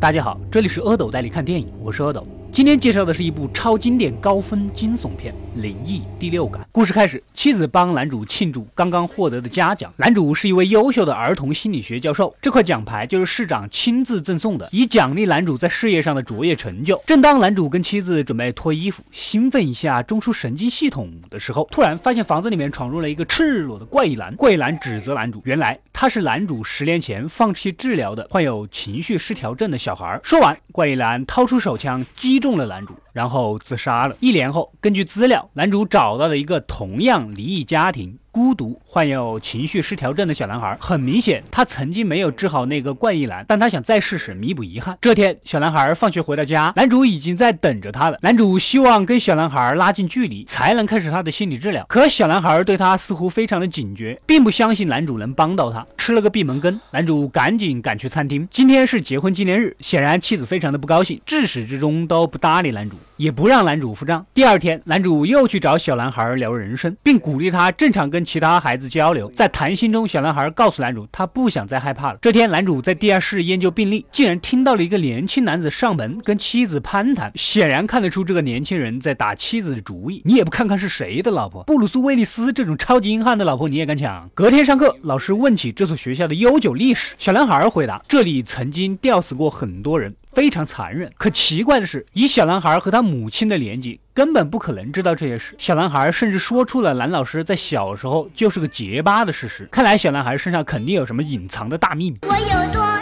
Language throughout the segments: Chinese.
大家好，这里是阿斗带你看电影，我是阿斗。今天介绍的是一部超经典高分惊悚片《灵异第六感》。故事开始，妻子帮男主庆祝刚刚获得的嘉奖。男主是一位优秀的儿童心理学教授，这块奖牌就是市长亲自赠送的，以奖励男主在事业上的卓越成就。正当男主跟妻子准备脱衣服，兴奋一下中枢神经系统的时候，突然发现房子里面闯入了一个赤裸的怪异男。怪异男指责男主，原来他是男主十年前放弃治疗的患有情绪失调症的小孩。说完，怪异男掏出手枪击。中中了男主，然后自杀了。一年后，根据资料，男主找到了一个同样离异家庭。孤独、患有情绪失调症的小男孩，很明显，他曾经没有治好那个怪异男，但他想再试试，弥补遗憾。这天，小男孩放学回到家，男主已经在等着他了。男主希望跟小男孩拉近距离，才能开始他的心理治疗。可小男孩对他似乎非常的警觉，并不相信男主能帮到他，吃了个闭门羹。男主赶紧赶去餐厅，今天是结婚纪念日，显然妻子非常的不高兴，至始至终都不搭理男主，也不让男主付账。第二天，男主又去找小男孩聊人生，并鼓励他正常跟。其他孩子交流，在谈心中，小男孩告诉男主，他不想再害怕了。这天，男主在地下室研究病例，竟然听到了一个年轻男子上门跟妻子攀谈，显然看得出这个年轻人在打妻子的主意。你也不看看是谁的老婆？布鲁斯·威利斯这种超级硬汉的老婆你也敢抢？隔天上课，老师问起这所学校的悠久历史，小男孩回答：这里曾经吊死过很多人。非常残忍，可奇怪的是，以小男孩和他母亲的年纪，根本不可能知道这些事。小男孩甚至说出了蓝老师在小时候就是个结巴的事实。看来小男孩身上肯定有什么隐藏的大秘密。我有多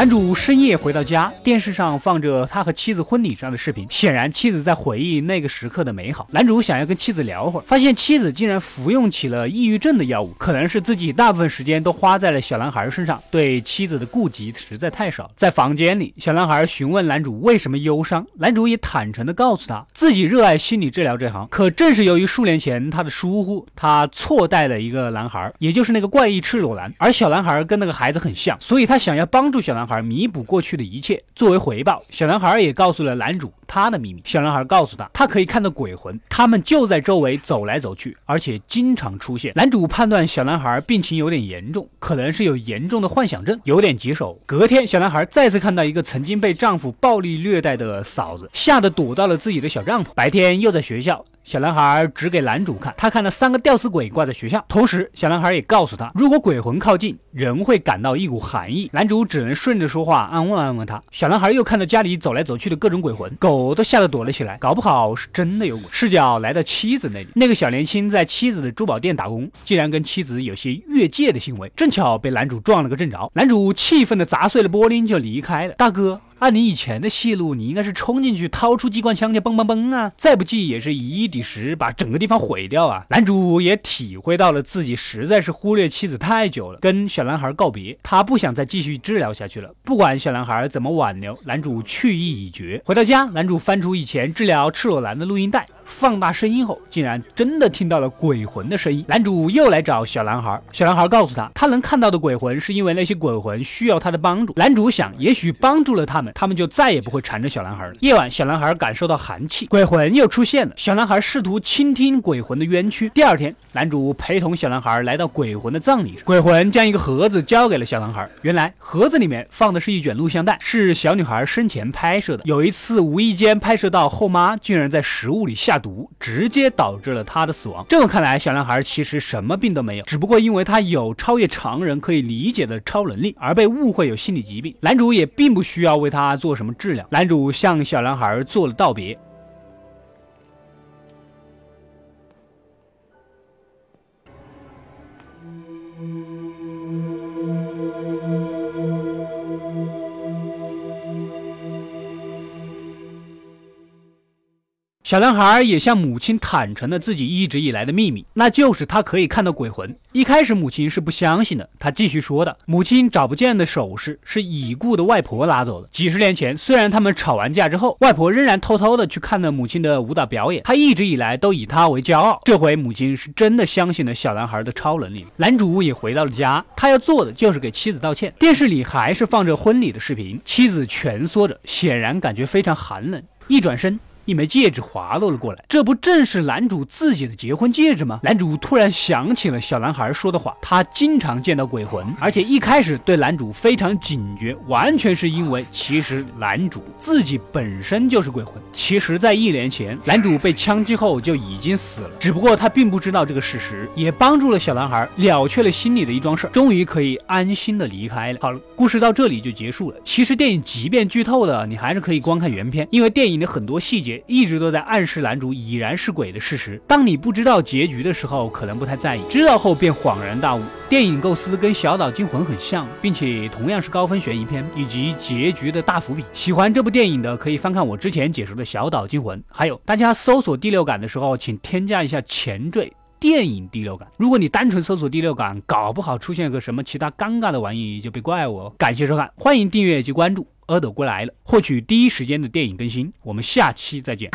男主深夜回到家，电视上放着他和妻子婚礼上的视频，显然妻子在回忆那个时刻的美好。男主想要跟妻子聊会儿，发现妻子竟然服用起了抑郁症的药物，可能是自己大部分时间都花在了小男孩身上，对妻子的顾及实在太少。在房间里，小男孩询问男主为什么忧伤，男主也坦诚地告诉他自己热爱心理治疗这行，可正是由于数年前他的疏忽，他错待了一个男孩，也就是那个怪异赤裸男，而小男孩跟那个孩子很像，所以他想要帮助小男孩。而弥补过去的一切，作为回报，小男孩也告诉了男主他的秘密。小男孩告诉他，他可以看到鬼魂，他们就在周围走来走去，而且经常出现。男主判断小男孩病情有点严重，可能是有严重的幻想症，有点棘手。隔天，小男孩再次看到一个曾经被丈夫暴力虐待的嫂子，吓得躲到了自己的小帐篷。白天又在学校。小男孩指给男主看，他看到三个吊死鬼挂在学校。同时，小男孩也告诉他，如果鬼魂靠近，人会感到一股寒意。男主只能顺着说话，安慰安慰他。小男孩又看到家里走来走去的各种鬼魂，狗都吓得躲了起来，搞不好是真的有鬼。视角来到妻子那里，那个小年轻在妻子的珠宝店打工，竟然跟妻子有些越界的行为，正巧被男主撞了个正着。男主气愤的砸碎了玻璃就离开了。大哥。按你以前的戏路，你应该是冲进去掏出机关枪去嘣嘣嘣啊！再不济也是以一抵十，把整个地方毁掉啊！男主也体会到了自己实在是忽略妻子太久了，跟小男孩告别，他不想再继续治疗下去了。不管小男孩怎么挽留，男主去意已决。回到家，男主翻出以前治疗赤裸男的录音带。放大声音后，竟然真的听到了鬼魂的声音。男主又来找小男孩，小男孩告诉他，他能看到的鬼魂是因为那些鬼魂需要他的帮助。男主想，也许帮助了他们，他们就再也不会缠着小男孩了。夜晚，小男孩感受到寒气，鬼魂又出现了。小男孩试图倾听鬼魂的冤屈。第二天，男主陪同小男孩来到鬼魂的葬礼上，鬼魂将一个盒子交给了小男孩。原来盒子里面放的是一卷录像带，是小女孩生前拍摄的。有一次无意间拍摄到后妈竟然在食物里下。毒直接导致了他的死亡。这么看来，小男孩其实什么病都没有，只不过因为他有超越常人可以理解的超能力，而被误会有心理疾病。男主也并不需要为他做什么治疗。男主向小男孩做了道别。小男孩也向母亲坦诚了自己一直以来的秘密，那就是他可以看到鬼魂。一开始母亲是不相信的，他继续说的：“母亲找不见的首饰是已故的外婆拿走的。几十年前，虽然他们吵完架之后，外婆仍然偷偷的去看了母亲的舞蹈表演，他一直以来都以她为骄傲。这回母亲是真的相信了小男孩的超能力。男主也回到了家，他要做的就是给妻子道歉。电视里还是放着婚礼的视频，妻子蜷缩着，显然感觉非常寒冷。一转身。一枚戒指滑落了过来，这不正是男主自己的结婚戒指吗？男主突然想起了小男孩说的话，他经常见到鬼魂，而且一开始对男主非常警觉，完全是因为其实男主自己本身就是鬼魂。其实，在一年前，男主被枪击后就已经死了，只不过他并不知道这个事实，也帮助了小男孩了却了心里的一桩事，终于可以安心的离开了。好了，故事到这里就结束了。其实电影即便剧透了，你还是可以观看原片，因为电影的很多细节一直都在暗示男主已然是鬼的事实。当你不知道结局的时候，可能不太在意，知道后便恍然大悟。电影构思跟《小岛惊魂》很像，并且同样是高分悬疑片，以及结局的大伏笔。喜欢这部电影的可以翻看我之前解说的《小岛惊魂》，还有大家搜索第六感的时候，请添加一下前缀电影第六感。如果你单纯搜索第六感，搞不好出现个什么其他尴尬的玩意，就别怪我。感谢收看，欢迎订阅及关注。阿斗过来了，获取第一时间的电影更新。我们下期再见。